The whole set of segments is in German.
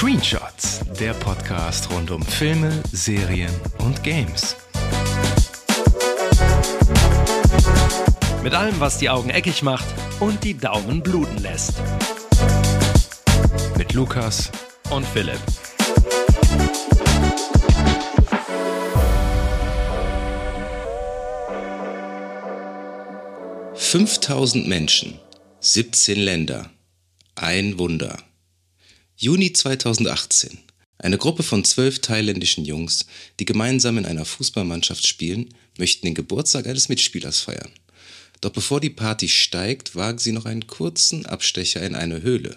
Screenshots, der Podcast rund um Filme, Serien und Games. Mit allem, was die Augen eckig macht und die Daumen bluten lässt. Mit Lukas und Philipp. Fünftausend Menschen, 17 Länder, ein Wunder. Juni 2018. Eine Gruppe von zwölf thailändischen Jungs, die gemeinsam in einer Fußballmannschaft spielen, möchten den Geburtstag eines Mitspielers feiern. Doch bevor die Party steigt, wagen sie noch einen kurzen Abstecher in eine Höhle.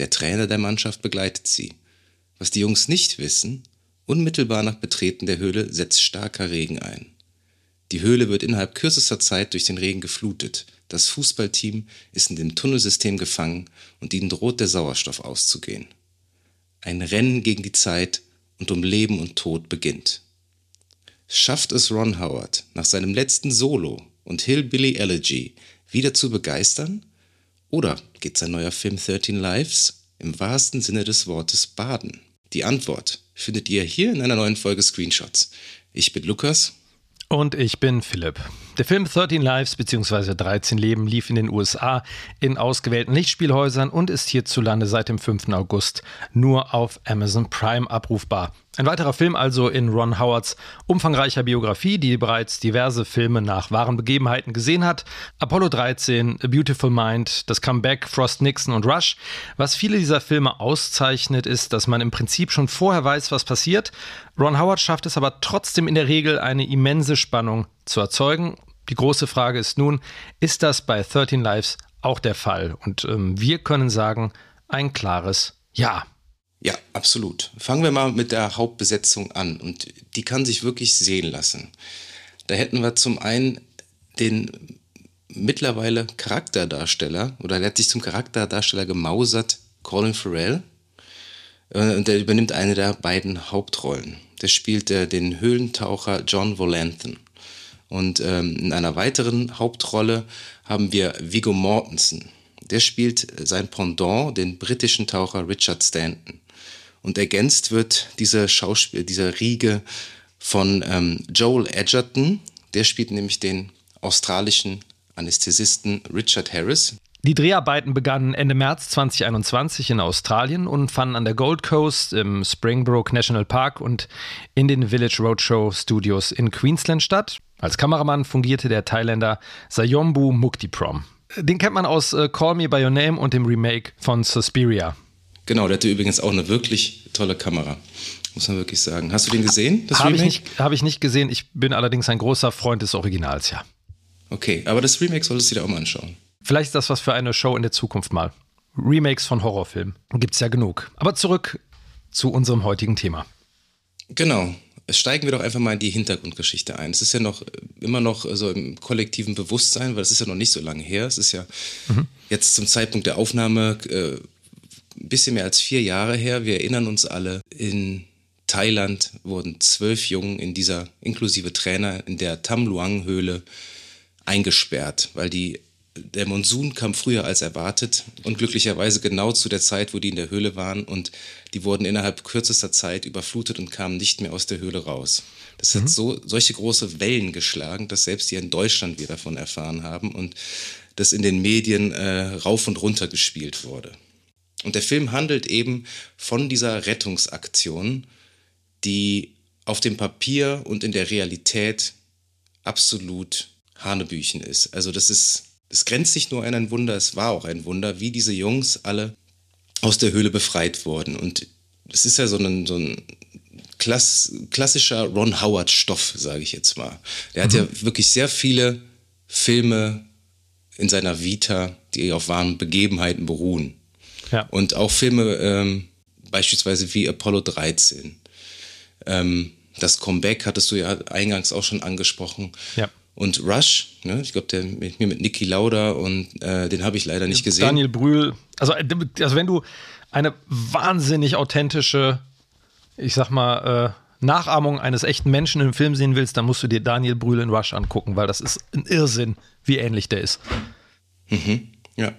Der Trainer der Mannschaft begleitet sie. Was die Jungs nicht wissen, unmittelbar nach Betreten der Höhle setzt starker Regen ein. Die Höhle wird innerhalb kürzester Zeit durch den Regen geflutet. Das Fußballteam ist in dem Tunnelsystem gefangen und ihnen droht der Sauerstoff auszugehen. Ein Rennen gegen die Zeit und um Leben und Tod beginnt. Schafft es Ron Howard, nach seinem letzten Solo und Hillbilly Elegy wieder zu begeistern? Oder geht sein neuer Film 13 Lives im wahrsten Sinne des Wortes baden? Die Antwort findet ihr hier in einer neuen Folge Screenshots. Ich bin Lukas. Und ich bin Philipp. Der Film 13 Lives bzw. 13 Leben lief in den USA in ausgewählten Lichtspielhäusern und ist hierzulande seit dem 5. August nur auf Amazon Prime abrufbar. Ein weiterer Film also in Ron Howards umfangreicher Biografie, die bereits diverse Filme nach wahren Begebenheiten gesehen hat. Apollo 13, A Beautiful Mind, das Comeback, Frost Nixon und Rush. Was viele dieser Filme auszeichnet, ist, dass man im Prinzip schon vorher weiß, was passiert. Ron Howard schafft es aber trotzdem in der Regel, eine immense Spannung zu erzeugen. Die große Frage ist nun, ist das bei 13 Lives auch der Fall? Und ähm, wir können sagen, ein klares Ja. Ja, absolut. Fangen wir mal mit der Hauptbesetzung an und die kann sich wirklich sehen lassen. Da hätten wir zum einen den mittlerweile Charakterdarsteller oder der hat sich zum Charakterdarsteller gemausert, Colin Farrell. Äh, und der übernimmt eine der beiden Hauptrollen. Der spielt äh, den Höhlentaucher John Volanthen. Und ähm, in einer weiteren Hauptrolle haben wir Viggo Mortensen. Der spielt sein Pendant, den britischen Taucher Richard Stanton. Und ergänzt wird diese Schauspiel, dieser Riege von ähm, Joel Edgerton. Der spielt nämlich den australischen Anästhesisten Richard Harris. Die Dreharbeiten begannen Ende März 2021 in Australien und fanden an der Gold Coast, im Springbrook National Park und in den Village Roadshow Studios in Queensland statt. Als Kameramann fungierte der Thailänder Sayombu Muktiprom. Den kennt man aus äh, Call Me By Your Name und dem Remake von Suspiria. Genau, der hatte übrigens auch eine wirklich tolle Kamera. Muss man wirklich sagen. Hast du den gesehen? Habe ich, nicht, hab ich nicht gesehen. Ich bin allerdings ein großer Freund des Originals, ja. Okay, aber das Remake solltest du dir auch mal anschauen. Vielleicht ist das was für eine Show in der Zukunft mal. Remakes von Horrorfilmen. Gibt es ja genug. Aber zurück zu unserem heutigen Thema. Genau steigen wir doch einfach mal in die Hintergrundgeschichte ein. Es ist ja noch immer noch so im kollektiven Bewusstsein, weil es ist ja noch nicht so lange her. Es ist ja mhm. jetzt zum Zeitpunkt der Aufnahme äh, ein bisschen mehr als vier Jahre her. Wir erinnern uns alle, in Thailand wurden zwölf Jungen in dieser, inklusive Trainer, in der Tam Luang Höhle eingesperrt, weil die der Monsun kam früher als erwartet und glücklicherweise genau zu der Zeit, wo die in der Höhle waren und die wurden innerhalb kürzester Zeit überflutet und kamen nicht mehr aus der Höhle raus. Das mhm. hat so, solche große Wellen geschlagen, dass selbst hier in Deutschland wir davon erfahren haben und das in den Medien äh, rauf und runter gespielt wurde. Und der Film handelt eben von dieser Rettungsaktion, die auf dem Papier und in der Realität absolut Hanebüchen ist. Also das ist es grenzt nicht nur an ein Wunder, es war auch ein Wunder, wie diese Jungs alle aus der Höhle befreit wurden. Und es ist ja so ein, so ein klass, klassischer Ron Howard-Stoff, sage ich jetzt mal. Der mhm. hat ja mhm. wirklich sehr viele Filme in seiner Vita, die auf wahren Begebenheiten beruhen. Ja. Und auch Filme ähm, beispielsweise wie Apollo 13. Ähm, das Comeback hattest du ja eingangs auch schon angesprochen. Ja. Und Rush, ne? ich glaube, der mit mir mit Niki Lauda und äh, den habe ich leider nicht gesehen. Daniel Brühl. Also, äh, also wenn du eine wahnsinnig authentische, ich sag mal, äh, Nachahmung eines echten Menschen im Film sehen willst, dann musst du dir Daniel Brühl in Rush angucken, weil das ist ein Irrsinn, wie ähnlich der ist. Mhm, ja.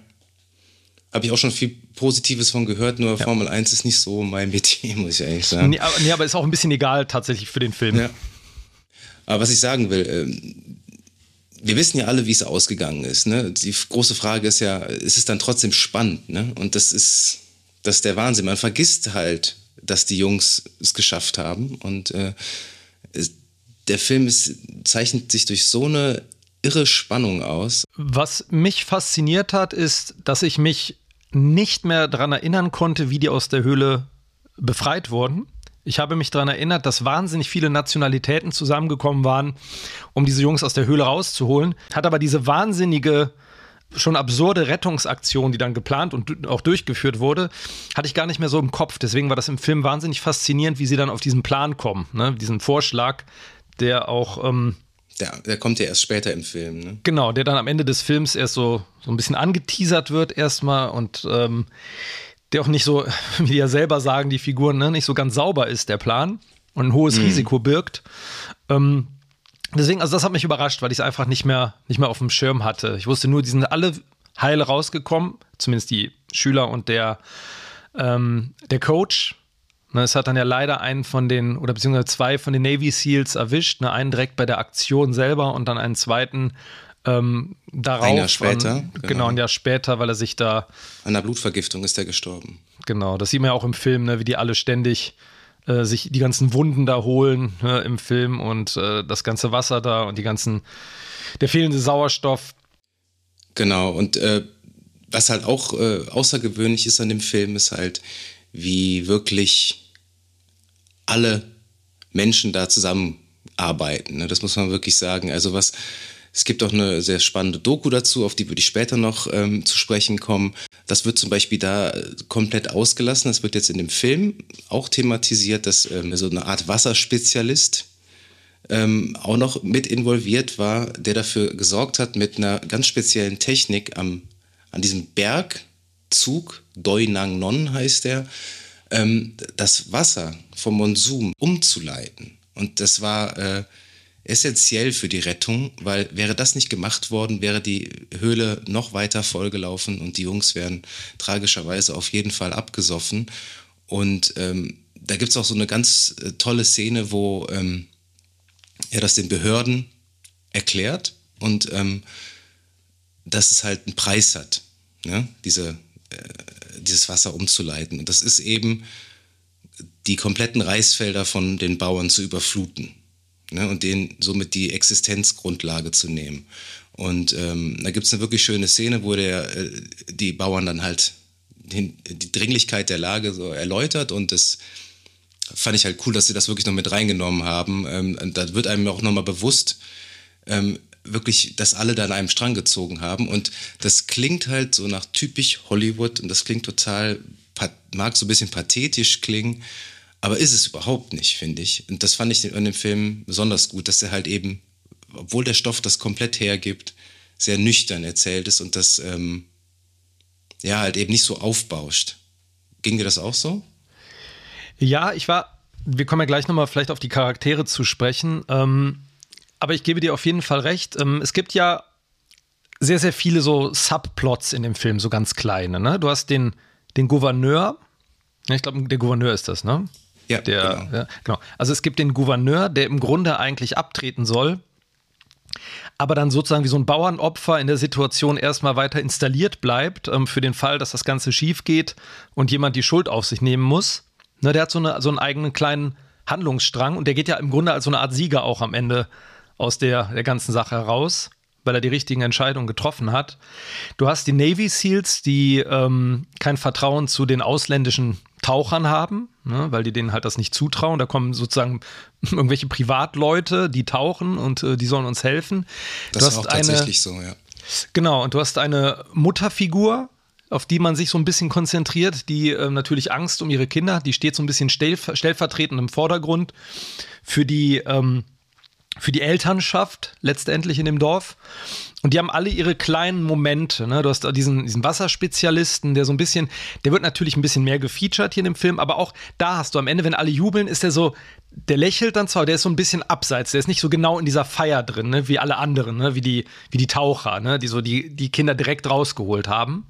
habe ich auch schon viel Positives von gehört, nur ja. Formel 1 ist nicht so mein Metier, muss ich eigentlich sagen. Nee aber, nee, aber ist auch ein bisschen egal tatsächlich für den Film. Ja. Aber was ich sagen will, ähm, wir wissen ja alle, wie es ausgegangen ist. Ne? Die große Frage ist ja, ist es dann trotzdem spannend? Ne? Und das ist, das ist der Wahnsinn. Man vergisst halt, dass die Jungs es geschafft haben. Und äh, der Film ist, zeichnet sich durch so eine irre Spannung aus. Was mich fasziniert hat, ist, dass ich mich nicht mehr daran erinnern konnte, wie die aus der Höhle befreit wurden. Ich habe mich daran erinnert, dass wahnsinnig viele Nationalitäten zusammengekommen waren, um diese Jungs aus der Höhle rauszuholen. Hat aber diese wahnsinnige, schon absurde Rettungsaktion, die dann geplant und auch durchgeführt wurde, hatte ich gar nicht mehr so im Kopf. Deswegen war das im Film wahnsinnig faszinierend, wie sie dann auf diesen Plan kommen, ne? diesen Vorschlag, der auch. Ähm, der, der, kommt ja erst später im Film. Ne? Genau, der dann am Ende des Films erst so, so ein bisschen angeteasert wird erstmal und ähm, der auch nicht so, wie die ja selber sagen, die Figuren, ne, nicht so ganz sauber ist, der Plan und ein hohes mhm. Risiko birgt. Ähm, deswegen, also das hat mich überrascht, weil ich es einfach nicht mehr, nicht mehr auf dem Schirm hatte. Ich wusste nur, die sind alle heil rausgekommen, zumindest die Schüler und der, ähm, der Coach. Ne, es hat dann ja leider einen von den, oder beziehungsweise zwei von den Navy SEALs erwischt, ne, einen direkt bei der Aktion selber und dann einen zweiten ähm, darauf, ein Jahr später. An, genau. genau, ein Jahr später, weil er sich da. An einer Blutvergiftung ist er gestorben. Genau, das sieht man ja auch im Film, ne, wie die alle ständig äh, sich die ganzen Wunden da holen ne, im Film und äh, das ganze Wasser da und die ganzen, der fehlende Sauerstoff. Genau, und äh, was halt auch äh, außergewöhnlich ist an dem Film, ist halt, wie wirklich alle Menschen da zusammenarbeiten. Ne? Das muss man wirklich sagen. Also was es gibt auch eine sehr spannende Doku dazu, auf die würde ich später noch ähm, zu sprechen kommen. Das wird zum Beispiel da äh, komplett ausgelassen. Das wird jetzt in dem Film auch thematisiert, dass ähm, so eine Art Wasserspezialist ähm, auch noch mit involviert war, der dafür gesorgt hat, mit einer ganz speziellen Technik am, an diesem Bergzug, Doi Nang Non heißt der, ähm, das Wasser vom Monsum umzuleiten. Und das war äh, essentiell für die Rettung, weil wäre das nicht gemacht worden, wäre die Höhle noch weiter vollgelaufen und die Jungs wären tragischerweise auf jeden Fall abgesoffen. Und ähm, da gibt es auch so eine ganz äh, tolle Szene, wo ähm, er das den Behörden erklärt und ähm, dass es halt einen Preis hat, ne? Diese, äh, dieses Wasser umzuleiten. Und das ist eben die kompletten Reisfelder von den Bauern zu überfluten ne, und denen somit die Existenzgrundlage zu nehmen. Und ähm, da gibt es eine wirklich schöne Szene, wo der, äh, die Bauern dann halt den, die Dringlichkeit der Lage so erläutert und das fand ich halt cool, dass sie das wirklich noch mit reingenommen haben. Ähm, da wird einem auch nochmal bewusst, ähm, wirklich, dass alle da an einem Strang gezogen haben. Und das klingt halt so nach typisch Hollywood und das klingt total, mag so ein bisschen pathetisch klingen. Aber ist es überhaupt nicht, finde ich. Und das fand ich in dem Film besonders gut, dass er halt eben, obwohl der Stoff das komplett hergibt, sehr nüchtern erzählt ist und das ähm, ja halt eben nicht so aufbauscht. Ging dir das auch so? Ja, ich war, wir kommen ja gleich nochmal vielleicht auf die Charaktere zu sprechen. Ähm, aber ich gebe dir auf jeden Fall recht. Ähm, es gibt ja sehr, sehr viele so Subplots in dem Film, so ganz kleine. Ne? Du hast den, den Gouverneur. Ich glaube, der Gouverneur ist das, ne? Ja, der, genau. Ja, genau. Also es gibt den Gouverneur, der im Grunde eigentlich abtreten soll, aber dann sozusagen wie so ein Bauernopfer in der Situation erstmal weiter installiert bleibt, ähm, für den Fall, dass das Ganze schief geht und jemand die Schuld auf sich nehmen muss. Ne, der hat so, eine, so einen eigenen kleinen Handlungsstrang und der geht ja im Grunde als so eine Art Sieger auch am Ende aus der, der ganzen Sache heraus, weil er die richtigen Entscheidungen getroffen hat. Du hast die Navy SEALs, die ähm, kein Vertrauen zu den ausländischen Tauchern haben, ne, weil die denen halt das nicht zutrauen. Da kommen sozusagen irgendwelche Privatleute, die tauchen und äh, die sollen uns helfen. Das ist auch tatsächlich so, ja. Genau, und du hast eine Mutterfigur, auf die man sich so ein bisschen konzentriert, die äh, natürlich Angst um ihre Kinder, die steht so ein bisschen stellvertretend im Vordergrund für die ähm, für die Elternschaft letztendlich in dem Dorf. Und die haben alle ihre kleinen Momente. Ne? Du hast diesen, diesen Wasserspezialisten, der so ein bisschen, der wird natürlich ein bisschen mehr gefeatured hier in dem Film, aber auch da hast du am Ende, wenn alle jubeln, ist der so, der lächelt dann zwar, der ist so ein bisschen abseits, der ist nicht so genau in dieser Feier drin, ne? wie alle anderen, ne? wie, die, wie die Taucher, ne? die so die, die Kinder direkt rausgeholt haben.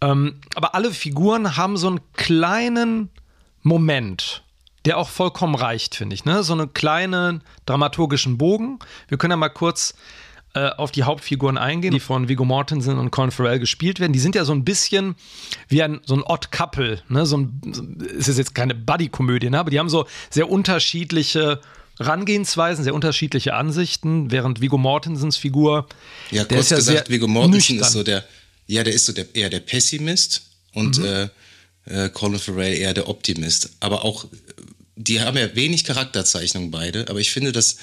Ähm, aber alle Figuren haben so einen kleinen Moment, der auch vollkommen reicht, finde ich. Ne? So einen kleinen dramaturgischen Bogen. Wir können ja mal kurz äh, auf die Hauptfiguren eingehen, die von Viggo Mortensen und Colin Farrell gespielt werden. Die sind ja so ein bisschen wie ein, so ein Odd Couple. Ne? So ein, es ist jetzt keine Buddy-Komödie, ne? aber die haben so sehr unterschiedliche Herangehensweisen, sehr unterschiedliche Ansichten, während Viggo Mortensens Figur. Ja, kurz ja gesagt, Viggo Mortensen ist so der, ja, der ist so der, eher der Pessimist und mhm. äh, äh, Colin Farrell eher der Optimist. Aber auch, die haben ja wenig Charakterzeichnung beide, aber ich finde, dass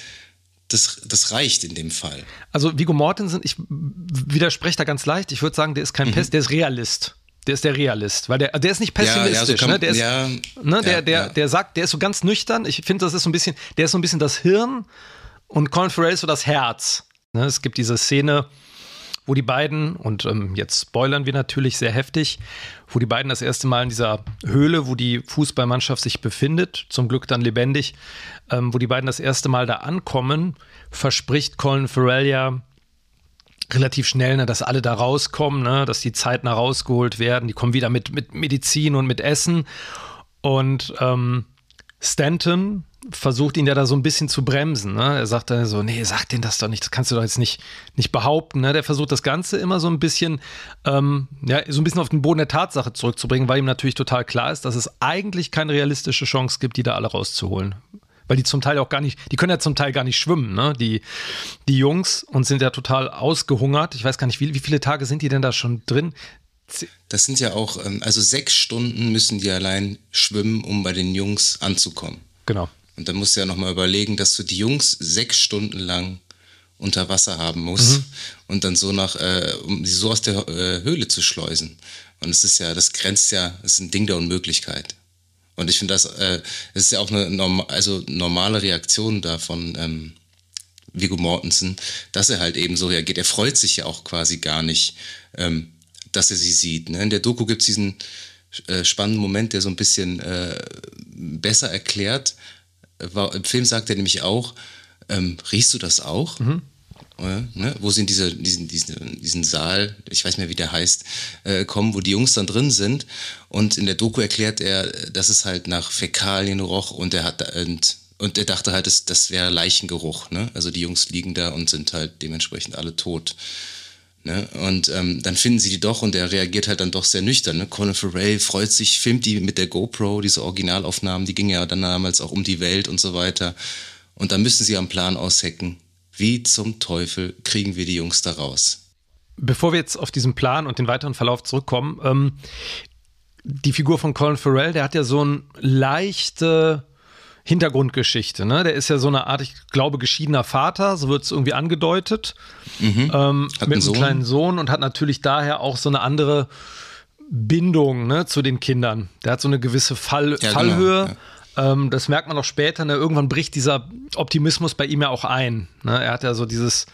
das, das reicht in dem Fall. Also Viggo Mortensen, ich widerspreche da ganz leicht. Ich würde sagen, der ist kein mhm. Pest, der ist Realist. Der ist der Realist, weil der, der ist nicht pessimistisch, ja, ja, so kann, ne? Der ist, ja, ne? Der, der, der sagt, der ist so ganz nüchtern. Ich finde, das ist so ein bisschen, der ist so ein bisschen das Hirn und Colin Farrell ist so das Herz. Ne? Es gibt diese Szene, wo die beiden, und ähm, jetzt spoilern wir natürlich sehr heftig, wo die beiden das erste Mal in dieser Höhle, wo die Fußballmannschaft sich befindet, zum Glück dann lebendig, ähm, wo die beiden das erste Mal da ankommen, verspricht Colin Farrell ja relativ schnell, ne, dass alle da rauskommen, ne, dass die zeitnah rausgeholt werden. Die kommen wieder mit, mit Medizin und mit Essen. Und ähm, Stanton, versucht ihn ja da so ein bisschen zu bremsen. Ne? Er sagt dann so, nee, sag denen das doch nicht, das kannst du doch jetzt nicht, nicht behaupten. Ne? Der versucht das Ganze immer so ein bisschen, ähm, ja, so ein bisschen auf den Boden der Tatsache zurückzubringen, weil ihm natürlich total klar ist, dass es eigentlich keine realistische Chance gibt, die da alle rauszuholen. Weil die zum Teil auch gar nicht, die können ja zum Teil gar nicht schwimmen, ne? Die, die Jungs und sind ja total ausgehungert. Ich weiß gar nicht, wie, wie viele Tage sind die denn da schon drin? Das sind ja auch, ähm, also sechs Stunden müssen die allein schwimmen, um bei den Jungs anzukommen. Genau. Und dann musst du ja nochmal überlegen, dass du die Jungs sechs Stunden lang unter Wasser haben musst mhm. und dann so nach, äh, um sie so aus der äh, Höhle zu schleusen. Und es ist ja, das grenzt ja, es ist ein Ding der Unmöglichkeit. Und ich finde, das, äh, das ist ja auch eine norm also normale Reaktion da von ähm, Viggo Mortensen, dass er halt eben so reagiert. Er freut sich ja auch quasi gar nicht, ähm, dass er sie sieht. Ne? In der Doku gibt es diesen äh, spannenden Moment, der so ein bisschen äh, besser erklärt, war, im Film sagt er nämlich auch, ähm, riechst du das auch? Mhm. Ja, ne? Wo sie in diese, diesen, diesen, diesen Saal, ich weiß nicht mehr, wie der heißt, äh, kommen, wo die Jungs dann drin sind. Und in der Doku erklärt er, dass es halt nach Fäkalien roch und er hat und, und er dachte halt, das, das wäre Leichengeruch. Ne? Also die Jungs liegen da und sind halt dementsprechend alle tot. Ne? Und ähm, dann finden sie die doch und er reagiert halt dann doch sehr nüchtern. Ne? Colin Farrell freut sich, filmt die mit der GoPro, diese Originalaufnahmen, die gingen ja dann damals auch um die Welt und so weiter. Und dann müssen sie am Plan aushecken. Wie zum Teufel kriegen wir die Jungs da raus? Bevor wir jetzt auf diesen Plan und den weiteren Verlauf zurückkommen, ähm, die Figur von Colin Farrell, der hat ja so ein leichte Hintergrundgeschichte. Ne? Der ist ja so eine Art, ich glaube, geschiedener Vater, so wird es irgendwie angedeutet, mhm. ähm, mit einem Sohn. kleinen Sohn und hat natürlich daher auch so eine andere Bindung ne, zu den Kindern. Der hat so eine gewisse Fall, ja, genau, Fallhöhe. Genau, ja. ähm, das merkt man auch später. Ne? Irgendwann bricht dieser Optimismus bei ihm ja auch ein. Ne? Er hat ja so dieses,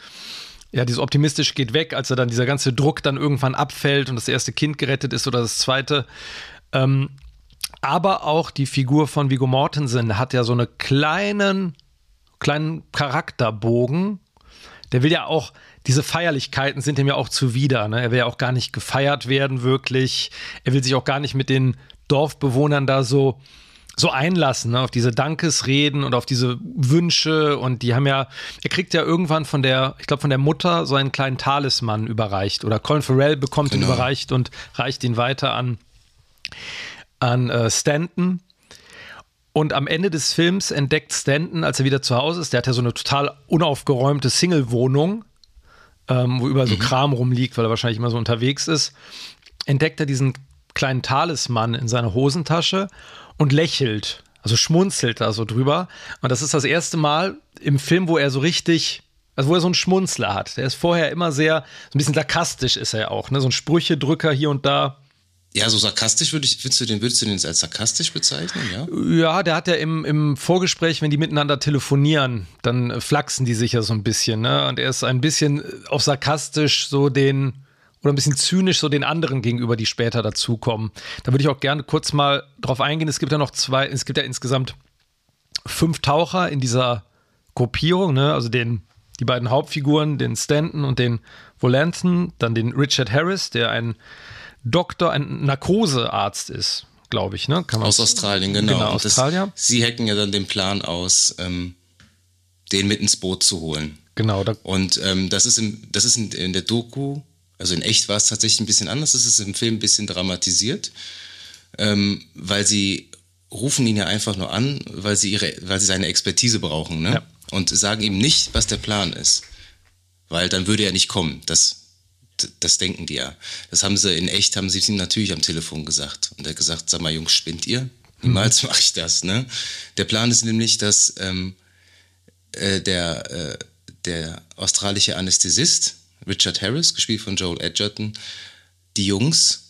ja, dieses optimistisch geht weg, als er dann dieser ganze Druck dann irgendwann abfällt und das erste Kind gerettet ist oder das zweite. Ähm, aber auch die Figur von Viggo Mortensen hat ja so einen kleinen, kleinen Charakterbogen. Der will ja auch, diese Feierlichkeiten sind ihm ja auch zuwider. Ne? Er will ja auch gar nicht gefeiert werden, wirklich. Er will sich auch gar nicht mit den Dorfbewohnern da so, so einlassen, ne? auf diese Dankesreden und auf diese Wünsche. Und die haben ja, er kriegt ja irgendwann von der, ich glaube, von der Mutter so einen kleinen Talisman überreicht. Oder Colin Farrell bekommt genau. ihn überreicht und reicht ihn weiter an an äh, Stanton. Und am Ende des Films entdeckt Stanton, als er wieder zu Hause ist, der hat ja so eine total unaufgeräumte Single-Wohnung, ähm, wo überall so mhm. Kram rumliegt, weil er wahrscheinlich immer so unterwegs ist, entdeckt er diesen kleinen Talisman in seiner Hosentasche und lächelt, also schmunzelt da so drüber. Und das ist das erste Mal im Film, wo er so richtig, also wo er so einen Schmunzler hat. Der ist vorher immer sehr, so ein bisschen sarkastisch ist er ja auch, ne? so ein Sprüchedrücker hier und da. Ja, so sarkastisch würde ich, würdest du den, würdest du den als sarkastisch bezeichnen, ja? Ja, der hat ja im, im Vorgespräch, wenn die miteinander telefonieren, dann flachsen die sich ja so ein bisschen, ne? Und er ist ein bisschen auch sarkastisch so den, oder ein bisschen zynisch so den anderen gegenüber, die später dazukommen. Da würde ich auch gerne kurz mal drauf eingehen. Es gibt ja noch zwei, es gibt ja insgesamt fünf Taucher in dieser Gruppierung, ne? Also den, die beiden Hauptfiguren, den Stanton und den Volanton, dann den Richard Harris, der ein Doktor, ein Narkosearzt ist, glaube ich, ne? aus Australien, genau. genau Australien. sie hacken ja dann den Plan aus, ähm, den mit ins Boot zu holen. Genau. Da und ähm, das ist, im, das ist in, in, der Doku, also in echt war es tatsächlich ein bisschen anders, das ist im Film ein bisschen dramatisiert, ähm, weil sie rufen ihn ja einfach nur an, weil sie, ihre, weil sie seine Expertise brauchen ne? Ja. und sagen ihm nicht, was der Plan ist. Weil dann würde er nicht kommen. Das, das denken die ja. Das haben sie in echt, haben sie ihm natürlich am Telefon gesagt. Und er hat gesagt, sag mal, Jungs, spinnt ihr? Niemals mhm. mache ich das. Ne? Der Plan ist nämlich, dass ähm, äh, der, äh, der australische Anästhesist, Richard Harris, gespielt von Joel Edgerton, die Jungs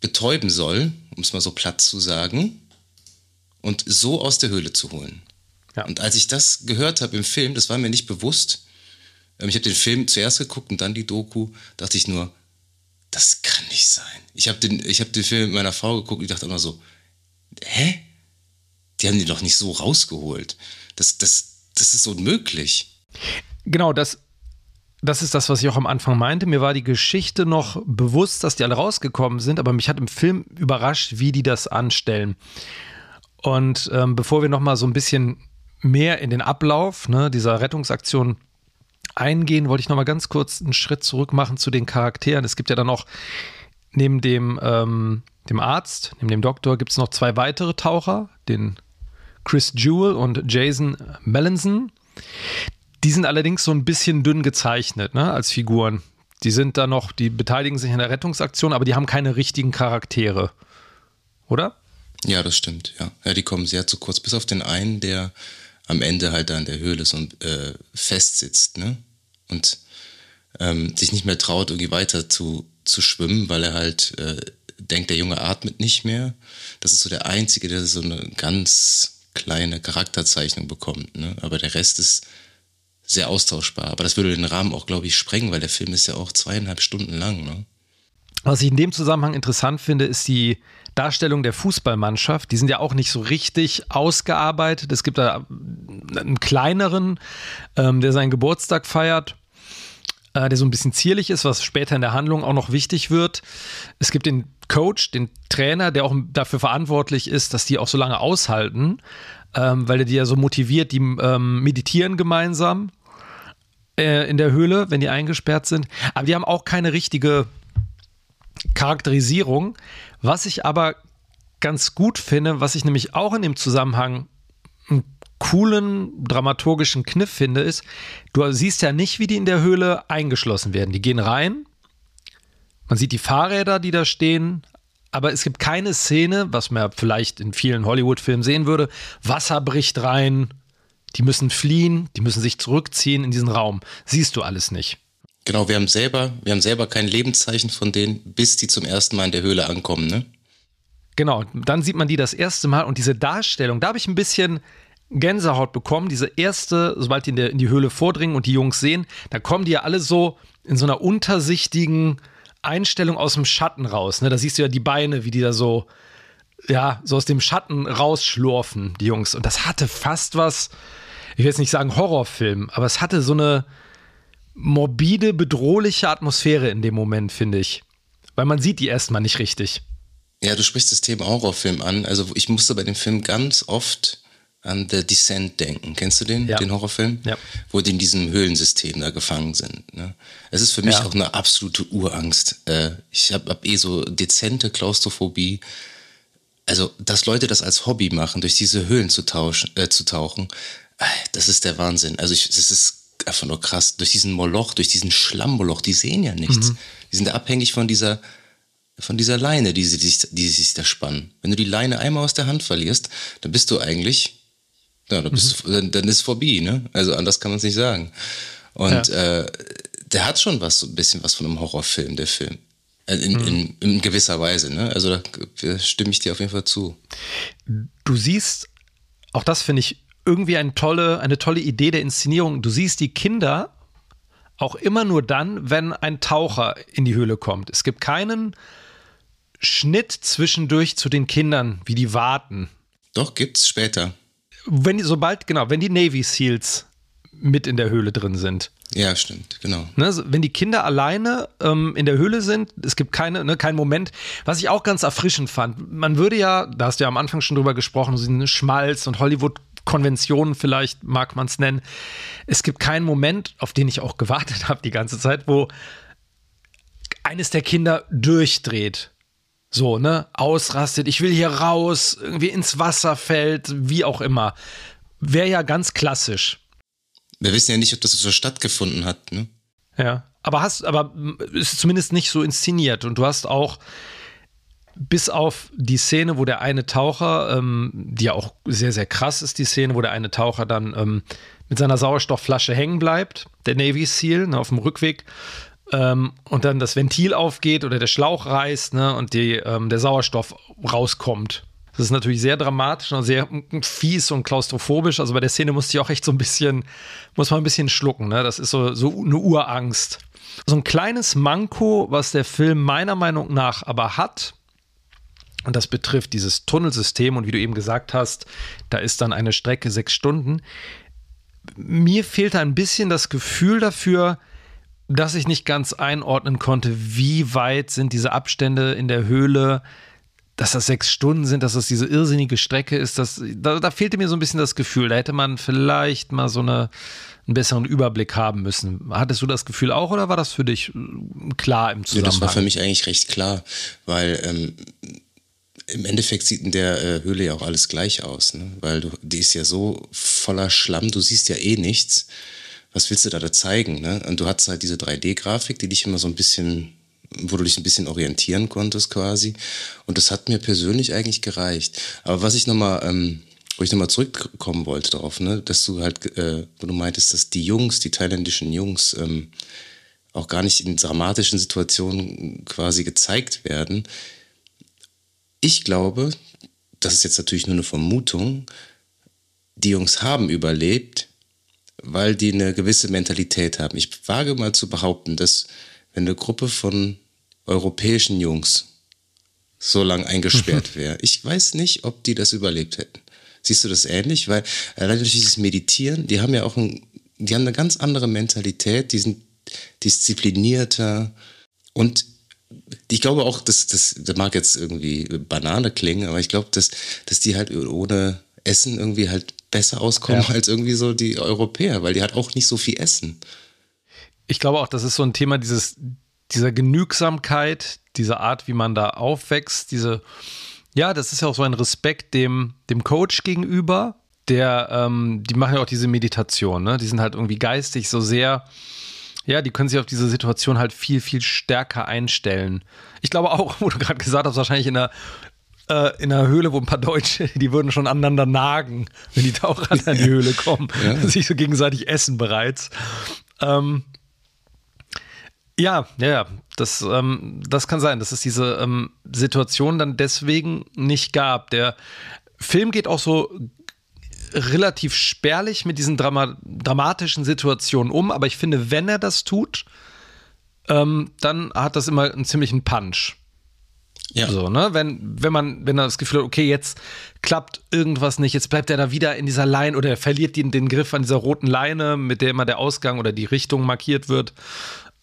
betäuben soll, um es mal so platt zu sagen, und so aus der Höhle zu holen. Ja. Und als ich das gehört habe im Film, das war mir nicht bewusst. Ähm, ich habe den Film zuerst geguckt und dann die Doku, dachte ich nur, das kann nicht sein. Ich habe den, hab den Film mit meiner Frau geguckt und ich dachte immer so, hä? Die haben den doch nicht so rausgeholt. Das, das, das ist unmöglich. Genau, das, das ist das, was ich auch am Anfang meinte. Mir war die Geschichte noch bewusst, dass die alle rausgekommen sind, aber mich hat im Film überrascht, wie die das anstellen. Und ähm, bevor wir noch mal so ein bisschen mehr in den Ablauf ne, dieser Rettungsaktion eingehen, wollte ich noch mal ganz kurz einen Schritt zurück machen zu den Charakteren. Es gibt ja dann noch neben dem, ähm, dem Arzt, neben dem Doktor, gibt es noch zwei weitere Taucher, den Chris Jewell und Jason Mellinson. Die sind allerdings so ein bisschen dünn gezeichnet ne, als Figuren. Die sind da noch, die beteiligen sich an der Rettungsaktion, aber die haben keine richtigen Charaktere. Oder? Ja, das stimmt, ja. Ja, die kommen sehr zu kurz, bis auf den einen, der am Ende halt da in der Höhle so äh, festsitzt, ne? Und ähm, sich nicht mehr traut, irgendwie weiter zu, zu schwimmen, weil er halt äh, denkt, der Junge atmet nicht mehr. Das ist so der Einzige, der so eine ganz kleine Charakterzeichnung bekommt, ne? Aber der Rest ist sehr austauschbar. Aber das würde den Rahmen auch, glaube ich, sprengen, weil der Film ist ja auch zweieinhalb Stunden lang, ne? Was ich in dem Zusammenhang interessant finde, ist die Darstellung der Fußballmannschaft. Die sind ja auch nicht so richtig ausgearbeitet. Es gibt da einen kleineren, ähm, der seinen Geburtstag feiert, äh, der so ein bisschen zierlich ist, was später in der Handlung auch noch wichtig wird. Es gibt den Coach, den Trainer, der auch dafür verantwortlich ist, dass die auch so lange aushalten, ähm, weil er die ja so motiviert, die ähm, meditieren gemeinsam äh, in der Höhle, wenn die eingesperrt sind. Aber die haben auch keine richtige Charakterisierung. Was ich aber ganz gut finde, was ich nämlich auch in dem Zusammenhang einen coolen dramaturgischen Kniff finde, ist, du siehst ja nicht, wie die in der Höhle eingeschlossen werden. Die gehen rein, man sieht die Fahrräder, die da stehen, aber es gibt keine Szene, was man vielleicht in vielen Hollywood-Filmen sehen würde. Wasser bricht rein, die müssen fliehen, die müssen sich zurückziehen in diesen Raum. Siehst du alles nicht. Genau, wir haben selber, wir haben selber kein Lebenszeichen von denen, bis die zum ersten Mal in der Höhle ankommen, ne? Genau, dann sieht man die das erste Mal und diese Darstellung, da habe ich ein bisschen Gänsehaut bekommen. Diese erste, sobald die in, der, in die Höhle vordringen und die Jungs sehen, da kommen die ja alle so in so einer untersichtigen Einstellung aus dem Schatten raus. Ne? Da siehst du ja die Beine, wie die da so, ja, so aus dem Schatten rausschlurfen, die Jungs. Und das hatte fast was, ich will jetzt nicht sagen Horrorfilm, aber es hatte so eine, morbide, bedrohliche Atmosphäre in dem Moment, finde ich. Weil man sieht die erstmal nicht richtig. Ja, du sprichst das Thema Horrorfilm an. Also ich musste bei dem Film ganz oft an The Descent denken. Kennst du den, ja. den Horrorfilm? Ja. Wo die in diesem Höhlensystem da gefangen sind. Ne? Es ist für mich ja. auch eine absolute Urangst. Äh, ich habe hab eh so dezente Klaustrophobie. Also, dass Leute das als Hobby machen, durch diese Höhlen zu, tauschen, äh, zu tauchen, äh, das ist der Wahnsinn. Also, ich, das ist einfach nur krass. Durch diesen Moloch, durch diesen Schlammmoloch, die sehen ja nichts. Mhm. Die sind abhängig von dieser, von dieser Leine, die sie, sich, die sie sich da spannen. Wenn du die Leine einmal aus der Hand verlierst, dann bist du eigentlich, ja, dann, bist mhm. du, dann, dann ist vorbei, ne? Also anders kann man es nicht sagen. Und ja. äh, der hat schon was, so ein bisschen was von einem Horrorfilm, der Film. Äh, in, mhm. in, in, gewisser Weise, ne? Also da stimme ich dir auf jeden Fall zu. Du siehst, auch das finde ich irgendwie eine tolle, eine tolle Idee der Inszenierung. Du siehst die Kinder auch immer nur dann, wenn ein Taucher in die Höhle kommt. Es gibt keinen Schnitt zwischendurch zu den Kindern, wie die warten. Doch, gibt's später. Wenn die, sobald, genau, wenn die Navy SEALs mit in der Höhle drin sind. Ja, stimmt, genau. Ne, wenn die Kinder alleine ähm, in der Höhle sind, es gibt keine, ne, keinen Moment, was ich auch ganz erfrischend fand. Man würde ja, da hast du ja am Anfang schon drüber gesprochen, so einen Schmalz und Hollywood-Konventionen vielleicht mag man es nennen. Es gibt keinen Moment, auf den ich auch gewartet habe die ganze Zeit, wo eines der Kinder durchdreht. So, ne, ausrastet, ich will hier raus, irgendwie ins Wasser fällt, wie auch immer. Wäre ja ganz klassisch. Wir wissen ja nicht, ob das so stattgefunden hat, ne? Ja. Aber hast, aber ist zumindest nicht so inszeniert. Und du hast auch bis auf die Szene, wo der eine Taucher, ähm, die ja auch sehr, sehr krass ist, die Szene, wo der eine Taucher dann ähm, mit seiner Sauerstoffflasche hängen bleibt, der Navy SEAL, ne, auf dem Rückweg, ähm, und dann das Ventil aufgeht oder der Schlauch reißt, ne, und die, ähm, der Sauerstoff rauskommt. Das ist natürlich sehr dramatisch und sehr fies und klaustrophobisch. Also bei der Szene musste ich auch echt so ein bisschen, muss man ein bisschen schlucken. Ne? Das ist so, so eine Urangst. So ein kleines Manko, was der Film meiner Meinung nach aber hat, und das betrifft dieses Tunnelsystem und wie du eben gesagt hast, da ist dann eine Strecke sechs Stunden. Mir fehlt ein bisschen das Gefühl dafür, dass ich nicht ganz einordnen konnte, wie weit sind diese Abstände in der Höhle, dass das sechs Stunden sind, dass das diese irrsinnige Strecke ist, das, da, da fehlte mir so ein bisschen das Gefühl. Da hätte man vielleicht mal so eine, einen besseren Überblick haben müssen. Hattest du das Gefühl auch oder war das für dich äh, klar im Zusammenhang? Ja, das war für mich eigentlich recht klar, weil ähm, im Endeffekt sieht in der äh, Höhle ja auch alles gleich aus, ne? weil du, die ist ja so voller Schlamm, du siehst ja eh nichts. Was willst du da, da zeigen? Ne? Und du hast halt diese 3D-Grafik, die dich immer so ein bisschen wo du dich ein bisschen orientieren konntest quasi. Und das hat mir persönlich eigentlich gereicht. Aber was ich nochmal, ähm, wo ich nochmal zurückkommen wollte darauf, ne, dass du halt, äh, wo du meintest, dass die Jungs, die thailändischen Jungs, ähm, auch gar nicht in dramatischen Situationen quasi gezeigt werden. Ich glaube, das ist jetzt natürlich nur eine Vermutung, die Jungs haben überlebt, weil die eine gewisse Mentalität haben. Ich wage mal zu behaupten, dass wenn eine Gruppe von europäischen Jungs so lang eingesperrt wäre. Ich weiß nicht, ob die das überlebt hätten. Siehst du das ähnlich? Weil allein durch dieses Meditieren, die haben ja auch ein, die haben eine ganz andere Mentalität, die sind disziplinierter und ich glaube auch, dass das, das mag jetzt irgendwie Banane klingen, aber ich glaube, dass, dass die halt ohne Essen irgendwie halt besser auskommen ja. als irgendwie so die Europäer, weil die halt auch nicht so viel essen ich glaube auch, das ist so ein Thema dieses, dieser Genügsamkeit, diese Art, wie man da aufwächst, diese, ja, das ist ja auch so ein Respekt dem, dem Coach gegenüber, der, ähm, die machen ja auch diese Meditation, ne? Die sind halt irgendwie geistig so sehr, ja, die können sich auf diese Situation halt viel, viel stärker einstellen. Ich glaube auch, wo du gerade gesagt hast, wahrscheinlich in der äh, in einer Höhle, wo ein paar Deutsche, die würden schon aneinander nagen, wenn die Taucher in die Höhle kommen, ja. sich so gegenseitig essen bereits. Ähm, ja, ja, ja. Das, ähm, das kann sein, dass es diese ähm, Situation dann deswegen nicht gab. Der Film geht auch so relativ spärlich mit diesen Drama dramatischen Situationen um, aber ich finde, wenn er das tut, ähm, dann hat das immer einen ziemlichen Punch. Ja. So, ne? Wenn, wenn man, wenn er das Gefühl hat, okay, jetzt klappt irgendwas nicht, jetzt bleibt er da wieder in dieser Leine oder er verliert den, den Griff an dieser roten Leine, mit der immer der Ausgang oder die Richtung markiert wird.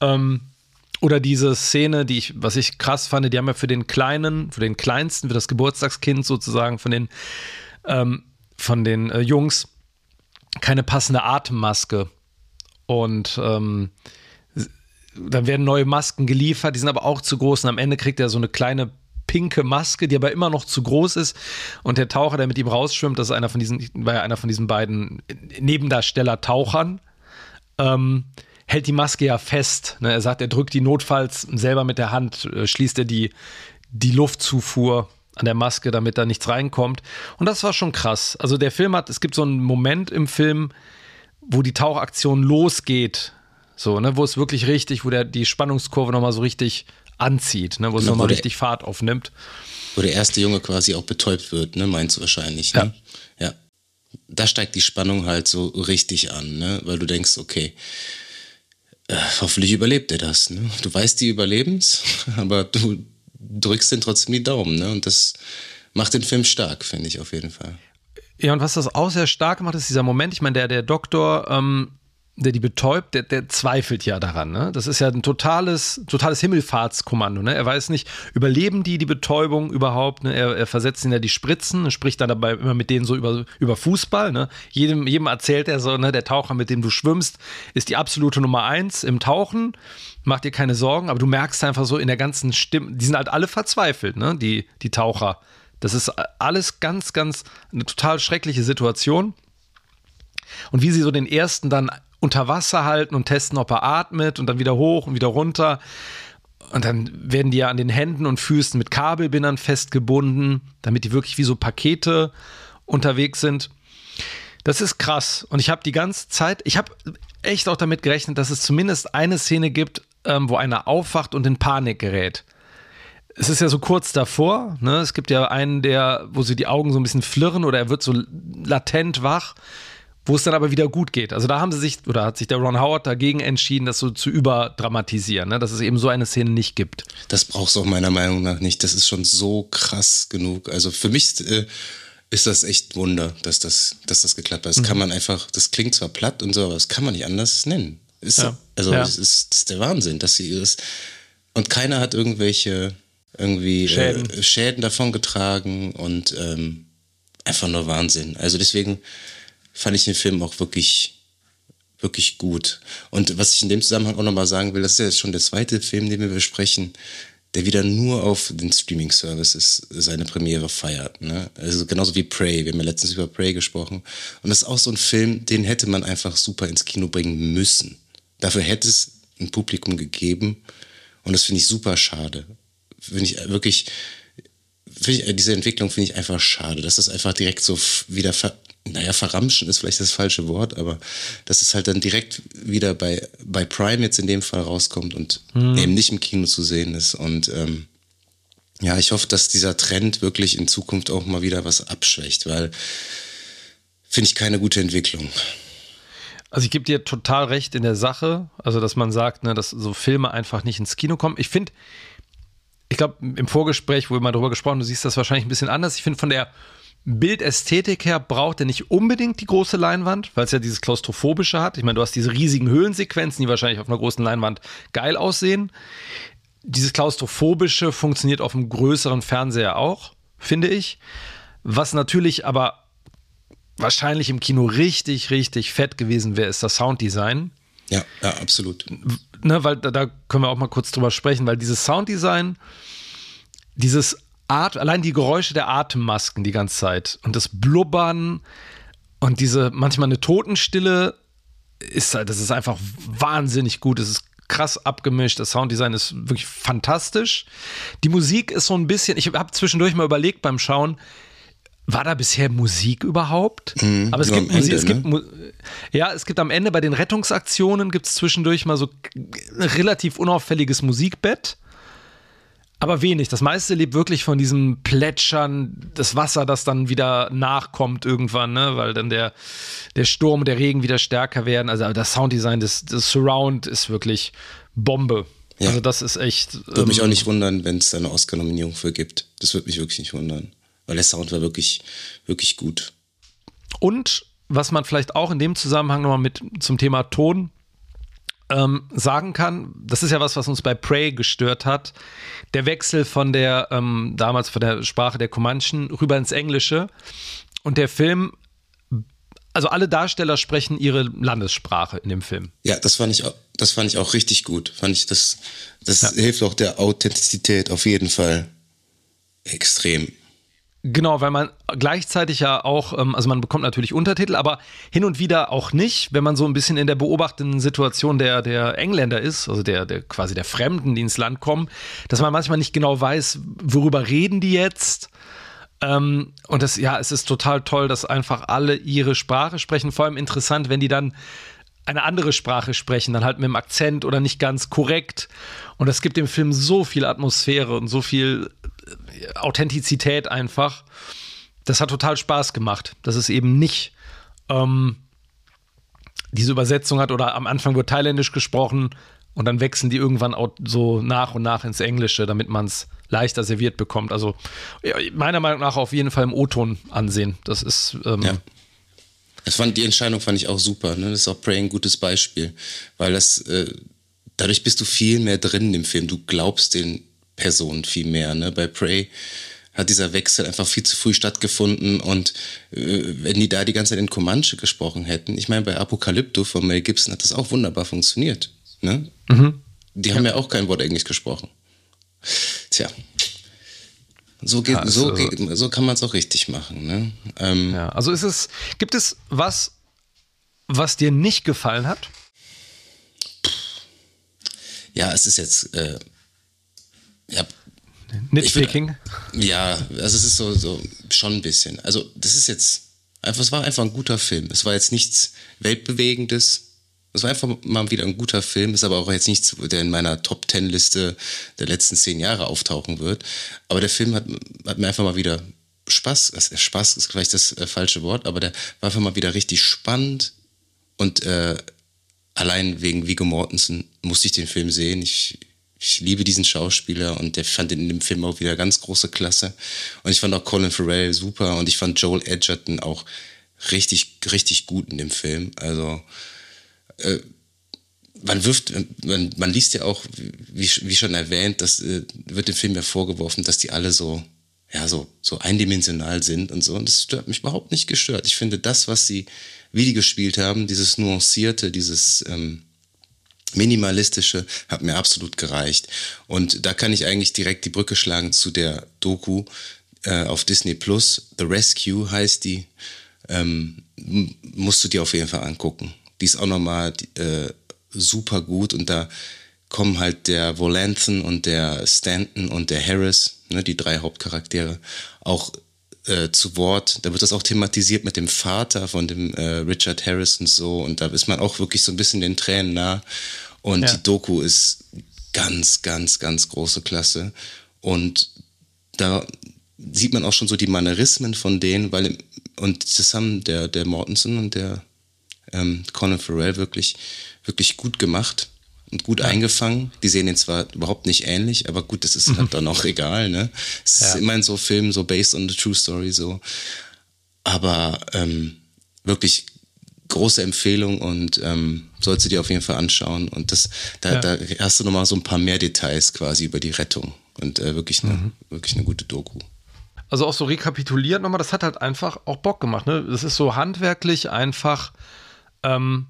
Ähm, oder diese Szene, die ich, was ich krass fand, die haben ja für den Kleinen, für den Kleinsten, für das Geburtstagskind sozusagen von den, ähm, von den äh, Jungs keine passende Atemmaske. Und ähm, dann werden neue Masken geliefert, die sind aber auch zu groß und am Ende kriegt er so eine kleine pinke Maske, die aber immer noch zu groß ist. Und der Taucher, der mit ihm rausschwimmt, das ist einer von diesen, war ja einer von diesen beiden Nebendarsteller-Tauchern. Ähm, hält die Maske ja fest. Ne? Er sagt, er drückt die notfalls selber mit der Hand, äh, schließt er die, die Luftzufuhr an der Maske, damit da nichts reinkommt. Und das war schon krass. Also der Film hat, es gibt so einen Moment im Film, wo die Tauchaktion losgeht. So, ne, wo es wirklich richtig, wo der die Spannungskurve nochmal so richtig anzieht, ne, wo es genau, nochmal richtig Fahrt aufnimmt. Wo der erste Junge quasi auch betäubt wird, ne, meinst du wahrscheinlich, ne? Ja. ja. Da steigt die Spannung halt so richtig an, ne, weil du denkst, okay, äh, hoffentlich überlebt er das. Ne? Du weißt, die überleben's, aber du drückst den trotzdem die Daumen. Ne? Und das macht den Film stark, finde ich auf jeden Fall. Ja, und was das auch sehr stark macht, ist dieser Moment. Ich meine, der, der Doktor, ähm, der die betäubt, der, der zweifelt ja daran. Ne? Das ist ja ein totales, totales Himmelfahrtskommando. Ne? Er weiß nicht, überleben die die Betäubung überhaupt? Ne? Er, er versetzt ihnen ja die Spritzen spricht dann dabei immer mit denen so über, über Fußball. Ne? Jedem, jedem erzählt er so, ne? der Taucher, mit dem du schwimmst, ist die absolute Nummer eins im Tauchen. Mach dir keine Sorgen, aber du merkst einfach so in der ganzen Stimme, die sind halt alle verzweifelt, ne? die, die Taucher. Das ist alles ganz, ganz eine total schreckliche Situation. Und wie sie so den ersten dann unter Wasser halten und testen, ob er atmet und dann wieder hoch und wieder runter. Und dann werden die ja an den Händen und Füßen mit Kabelbindern festgebunden, damit die wirklich wie so Pakete unterwegs sind. Das ist krass. Und ich habe die ganze Zeit, ich habe echt auch damit gerechnet, dass es zumindest eine Szene gibt, ähm, wo einer aufwacht und in Panik gerät. Es ist ja so kurz davor, ne? Es gibt ja einen, der, wo sie die Augen so ein bisschen flirren oder er wird so latent wach wo es dann aber wieder gut geht. Also da haben sie sich, oder hat sich der Ron Howard dagegen entschieden, das so zu überdramatisieren, ne? dass es eben so eine Szene nicht gibt. Das braucht es auch meiner Meinung nach nicht. Das ist schon so krass genug. Also für mich äh, ist das echt Wunder, dass das, dass das geklappt hat. Das mhm. kann man einfach, das klingt zwar platt und so, aber das kann man nicht anders nennen. Ist, ja. Also ja. es ist, das ist der Wahnsinn, dass sie das. Und keiner hat irgendwelche irgendwie äh, Schäden, äh, Schäden davon getragen und ähm, einfach nur Wahnsinn. Also deswegen fand ich den Film auch wirklich, wirklich gut. Und was ich in dem Zusammenhang auch nochmal sagen will, das ist ja jetzt schon der zweite Film, den wir besprechen, der wieder nur auf den Streaming-Services seine Premiere feiert. Ne? Also genauso wie Prey. Wir haben ja letztens über Prey gesprochen. Und das ist auch so ein Film, den hätte man einfach super ins Kino bringen müssen. Dafür hätte es ein Publikum gegeben. Und das finde ich super schade. Finde ich wirklich, find ich, diese Entwicklung finde ich einfach schade, dass das einfach direkt so wieder ver naja, verramschen ist vielleicht das falsche Wort, aber dass es halt dann direkt wieder bei, bei Prime jetzt in dem Fall rauskommt und mhm. eben nicht im Kino zu sehen ist. Und ähm, ja, ich hoffe, dass dieser Trend wirklich in Zukunft auch mal wieder was abschwächt, weil finde ich keine gute Entwicklung. Also ich gebe dir total recht in der Sache, also dass man sagt, ne, dass so Filme einfach nicht ins Kino kommen. Ich finde, ich glaube, im Vorgespräch, wo wir mal darüber gesprochen, du siehst das wahrscheinlich ein bisschen anders. Ich finde von der Bildästhetik her braucht er nicht unbedingt die große Leinwand, weil es ja dieses Klaustrophobische hat. Ich meine, du hast diese riesigen Höhlensequenzen, die wahrscheinlich auf einer großen Leinwand geil aussehen. Dieses Klaustrophobische funktioniert auf einem größeren Fernseher auch, finde ich. Was natürlich aber wahrscheinlich im Kino richtig, richtig fett gewesen wäre, ist das Sounddesign. Ja, ja, absolut. Ne, weil da, da können wir auch mal kurz drüber sprechen, weil dieses Sounddesign, dieses At allein die Geräusche der Atemmasken die ganze Zeit und das Blubbern und diese manchmal eine Totenstille ist halt, das ist einfach wahnsinnig gut. Es ist krass abgemischt. Das Sounddesign ist wirklich fantastisch. Die Musik ist so ein bisschen, ich habe zwischendurch mal überlegt beim Schauen, war da bisher Musik überhaupt? Mhm, Aber es gibt Musik, es gibt, ne? ja, es gibt am Ende bei den Rettungsaktionen gibt es zwischendurch mal so ein relativ unauffälliges Musikbett. Aber wenig. Das meiste lebt wirklich von diesem Plätschern, das Wasser, das dann wieder nachkommt irgendwann, ne? weil dann der, der Sturm, der Regen wieder stärker werden. Also das Sounddesign, das, das Surround ist wirklich Bombe. Ja. Also das ist echt. Würde ähm, mich auch nicht wundern, wenn es da eine Oscar-Nominierung für gibt. Das würde mich wirklich nicht wundern. Weil der Sound war wirklich, wirklich gut. Und was man vielleicht auch in dem Zusammenhang nochmal mit zum Thema Ton ähm, sagen kann, das ist ja was, was uns bei Prey gestört hat, der Wechsel von der, ähm, damals von der Sprache der Comanchen rüber ins Englische und der Film, also alle Darsteller sprechen ihre Landessprache in dem Film. Ja, das fand ich auch, das fand ich auch richtig gut. Fand ich, das, das ja. hilft auch der Authentizität auf jeden Fall extrem. Genau, weil man gleichzeitig ja auch, ähm, also man bekommt natürlich Untertitel, aber hin und wieder auch nicht, wenn man so ein bisschen in der beobachtenden Situation der, der Engländer ist, also der, der quasi der Fremden, die ins Land kommen, dass man manchmal nicht genau weiß, worüber reden die jetzt. Ähm, und das, ja, es ist total toll, dass einfach alle ihre Sprache sprechen. Vor allem interessant, wenn die dann eine andere Sprache sprechen, dann halt mit dem Akzent oder nicht ganz korrekt. Und das gibt dem Film so viel Atmosphäre und so viel Authentizität einfach. Das hat total Spaß gemacht, dass es eben nicht ähm, diese Übersetzung hat oder am Anfang wird thailändisch gesprochen und dann wechseln die irgendwann auch so nach und nach ins Englische, damit man es leichter serviert bekommt. Also meiner Meinung nach auf jeden Fall im O-Ton ansehen. Das ist ähm, ja. Das fand, die Entscheidung fand ich auch super. Ne? Das ist auch Prey ein gutes Beispiel, weil das, äh, dadurch bist du viel mehr drin im Film. Du glaubst den Personen viel mehr. Ne? Bei Prey hat dieser Wechsel einfach viel zu früh stattgefunden und äh, wenn die da die ganze Zeit in Comanche gesprochen hätten, ich meine, bei Apokalypto von Mel Gibson hat das auch wunderbar funktioniert. Ne? Mhm. Die ja. haben ja auch kein Wort Englisch gesprochen. Tja. So, geht, ja, also, so, geht, so kann man es auch richtig machen. Ne? Ähm, ja, also ist es, gibt es was, was dir nicht gefallen hat? Ja, es ist jetzt, äh, ja, Nitpicking? Ja, also es ist so, so schon ein bisschen. Also das ist jetzt einfach, es war einfach ein guter Film. Es war jetzt nichts weltbewegendes. Es war einfach mal wieder ein guter Film, ist aber auch jetzt nichts, der in meiner Top Ten Liste der letzten zehn Jahre auftauchen wird. Aber der Film hat, hat mir einfach mal wieder Spaß, Spaß ist vielleicht das äh, falsche Wort, aber der war einfach mal wieder richtig spannend und äh, allein wegen Viggo Mortensen musste ich den Film sehen. Ich ich liebe diesen Schauspieler und der fand in dem Film auch wieder ganz große Klasse. Und ich fand auch Colin Farrell super und ich fand Joel Edgerton auch richtig, richtig gut in dem Film. Also, äh, man wirft, man, man liest ja auch, wie, wie schon erwähnt, das äh, wird dem Film ja vorgeworfen, dass die alle so, ja, so, so eindimensional sind und so. Und das stört mich überhaupt nicht gestört. Ich finde das, was sie, wie die gespielt haben, dieses Nuancierte, dieses, ähm, minimalistische hat mir absolut gereicht. Und da kann ich eigentlich direkt die Brücke schlagen zu der Doku äh, auf Disney Plus. The Rescue heißt die. Ähm, musst du dir auf jeden Fall angucken. Die ist auch nochmal äh, super gut und da kommen halt der Volanthen und der Stanton und der Harris, ne, die drei Hauptcharaktere, auch äh, zu Wort. Da wird das auch thematisiert mit dem Vater von dem äh, Richard Harris und so. Und da ist man auch wirklich so ein bisschen den Tränen nah. Und ja. die Doku ist ganz, ganz, ganz große Klasse. Und da sieht man auch schon so die Manierismen von denen, weil und das haben der, der Mortensen und der ähm, Colin Farrell wirklich, wirklich gut gemacht und gut ja. eingefangen. Die sehen ihn zwar überhaupt nicht ähnlich, aber gut, das ist mhm. halt dann auch egal, ne? Es ja. ist immer in so Filmen so based on the true story so. Aber ähm, wirklich große Empfehlung und ähm, sollst du dir auf jeden Fall anschauen. Und das, da, ja. da hast du nochmal so ein paar mehr Details quasi über die Rettung und äh, wirklich, eine, mhm. wirklich eine gute Doku. Also auch so rekapituliert nochmal, das hat halt einfach auch Bock gemacht. Ne? Das ist so handwerklich einfach ähm,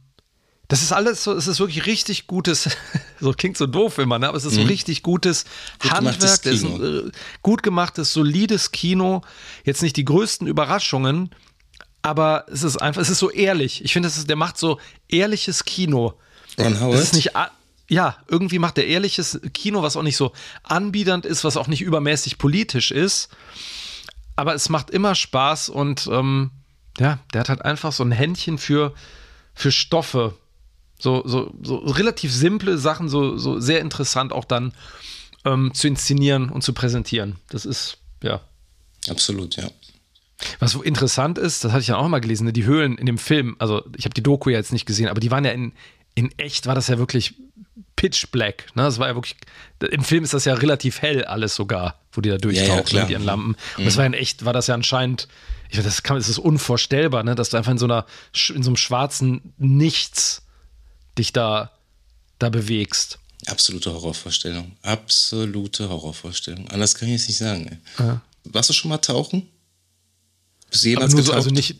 das ist alles so, es ist wirklich richtig gutes, so klingt so doof immer, ne? aber es ist so mhm. richtig gutes gut Handwerk, ist ein, äh, gut gemachtes, solides Kino. Jetzt nicht die größten Überraschungen, aber es ist einfach, es ist so ehrlich. Ich finde, der macht so ehrliches Kino. Ron Howard? Das ist nicht, ja, irgendwie macht er ehrliches Kino, was auch nicht so anbiedernd ist, was auch nicht übermäßig politisch ist. Aber es macht immer Spaß und ähm, ja, der hat halt einfach so ein Händchen für, für Stoffe so, so, so relativ simple Sachen, so, so sehr interessant auch dann ähm, zu inszenieren und zu präsentieren. Das ist, ja. Absolut, ja. Was so interessant ist, das hatte ich ja auch mal gelesen, ne, die Höhlen in dem Film, also ich habe die Doku ja jetzt nicht gesehen, aber die waren ja in, in echt, war das ja wirklich pitch black. Ne? Das war ja wirklich, im Film ist das ja relativ hell alles sogar, wo die da durchtauchen ja, ja, mit ihren Lampen. Und mhm. das war in echt, war das ja anscheinend, ich das, kann, das ist unvorstellbar, ne? dass du einfach in so einer, in so einem schwarzen Nichts dich da, da bewegst. Absolute Horrorvorstellung. Absolute Horrorvorstellung. Anders kann ich jetzt nicht sagen. Ja. Warst du schon mal tauchen? Bist du jemals aber nur so, also nicht,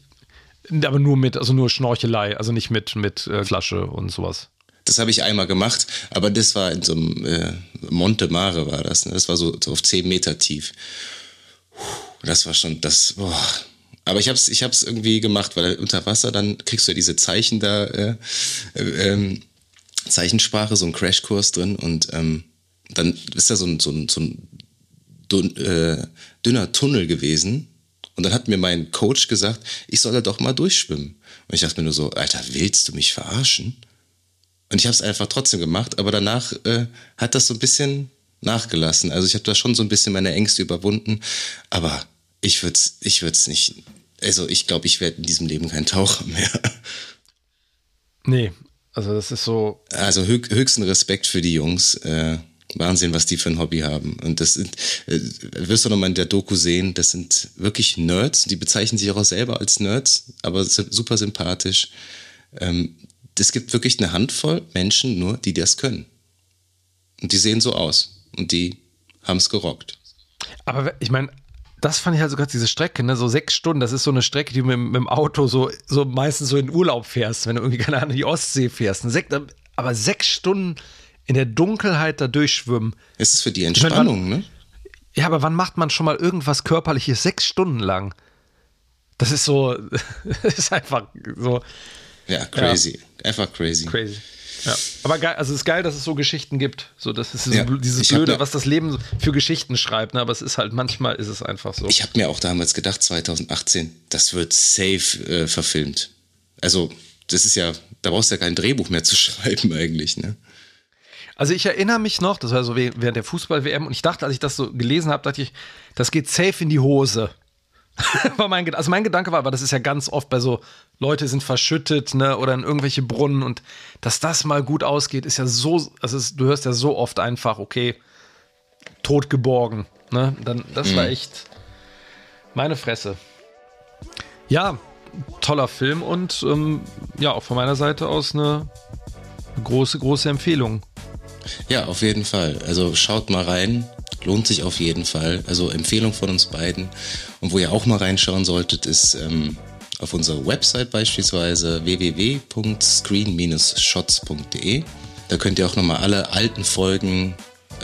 aber nur mit, also nur Schnorchelei, also nicht mit, mit äh, Flasche und sowas. Das habe ich einmal gemacht, aber das war in so einem äh, Monte Mare war das. Ne? Das war so, so auf 10 Meter tief. Das war schon, das, boah. Aber ich habe es ich hab's irgendwie gemacht, weil unter Wasser, dann kriegst du ja diese Zeichen da, äh, äh, ähm, Zeichensprache, so ein Crashkurs drin und ähm, dann ist da so ein, so ein, so ein äh, dünner Tunnel gewesen. Und dann hat mir mein Coach gesagt, ich soll da doch mal durchschwimmen. Und ich dachte mir nur so, Alter, willst du mich verarschen? Und ich habe es einfach trotzdem gemacht, aber danach äh, hat das so ein bisschen nachgelassen. Also ich habe da schon so ein bisschen meine Ängste überwunden, aber ich würde es ich würd's nicht also ich glaube, ich werde in diesem Leben kein Taucher mehr. Nee, also das ist so. Also höchsten Respekt für die Jungs. Äh, Wahnsinn, was die für ein Hobby haben. Und das sind, äh, wirst du nochmal in der Doku sehen, das sind wirklich Nerds. Die bezeichnen sich auch selber als Nerds, aber super sympathisch. Ähm, es gibt wirklich eine Handvoll Menschen nur, die das können. Und die sehen so aus. Und die haben es gerockt. Aber ich meine, das fand ich halt sogar diese Strecke, ne? so sechs Stunden, das ist so eine Strecke, die du mit, mit dem Auto so, so meistens so in Urlaub fährst, wenn du irgendwie, keine Ahnung, die Ostsee fährst. Sech, aber sechs Stunden in der Dunkelheit da durchschwimmen. Es ist für die Entspannung, meine, ne? Ja, aber wann macht man schon mal irgendwas Körperliches sechs Stunden lang? Das ist so, das ist einfach so. Ja, crazy. Ja. Einfach crazy. Crazy. Ja. Aber geil, also es ist geil, dass es so Geschichten gibt. So, das ist ja, dieses Blöde, was das Leben für Geschichten schreibt. Ne? Aber es ist halt, manchmal ist es einfach so. Ich habe mir auch damals gedacht, 2018, das wird safe äh, verfilmt. Also, das ist ja, da brauchst du ja kein Drehbuch mehr zu schreiben eigentlich, ne? Also ich erinnere mich noch, das war so während der Fußball-WM und ich dachte, als ich das so gelesen habe, dachte ich, das geht safe in die Hose. war mein, also mein Gedanke war, aber das ist ja ganz oft bei so, Leute sind verschüttet, ne, oder in irgendwelche Brunnen und dass das mal gut ausgeht, ist ja so, also es, du hörst ja so oft einfach, okay, tot geborgen, ne, dann, das mhm. war echt meine Fresse. Ja, toller Film und ähm, ja, auch von meiner Seite aus eine große, große Empfehlung. Ja, auf jeden Fall. Also schaut mal rein. Lohnt sich auf jeden Fall. Also Empfehlung von uns beiden. Und wo ihr auch mal reinschauen solltet, ist ähm, auf unserer Website beispielsweise www.screen-shots.de. Da könnt ihr auch nochmal alle alten Folgen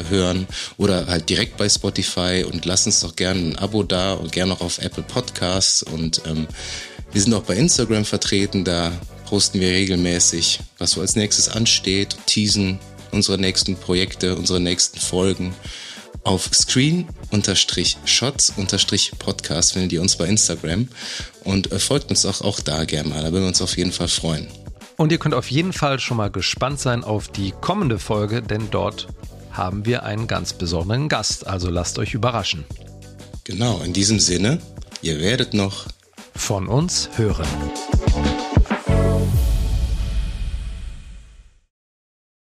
hören oder halt direkt bei Spotify und lasst uns doch gerne ein Abo da und gerne auch auf Apple Podcasts und ähm, wir sind auch bei Instagram vertreten, da posten wir regelmäßig, was so als nächstes ansteht, teasen unsere nächsten Projekte, unsere nächsten Folgen auf screen-shots-podcast findet ihr uns bei Instagram und äh, folgt uns auch, auch da gerne mal, da würden wir uns auf jeden Fall freuen. Und ihr könnt auf jeden Fall schon mal gespannt sein auf die kommende Folge, denn dort haben wir einen ganz besonderen Gast, also lasst euch überraschen. Genau, in diesem Sinne, ihr werdet noch von uns hören.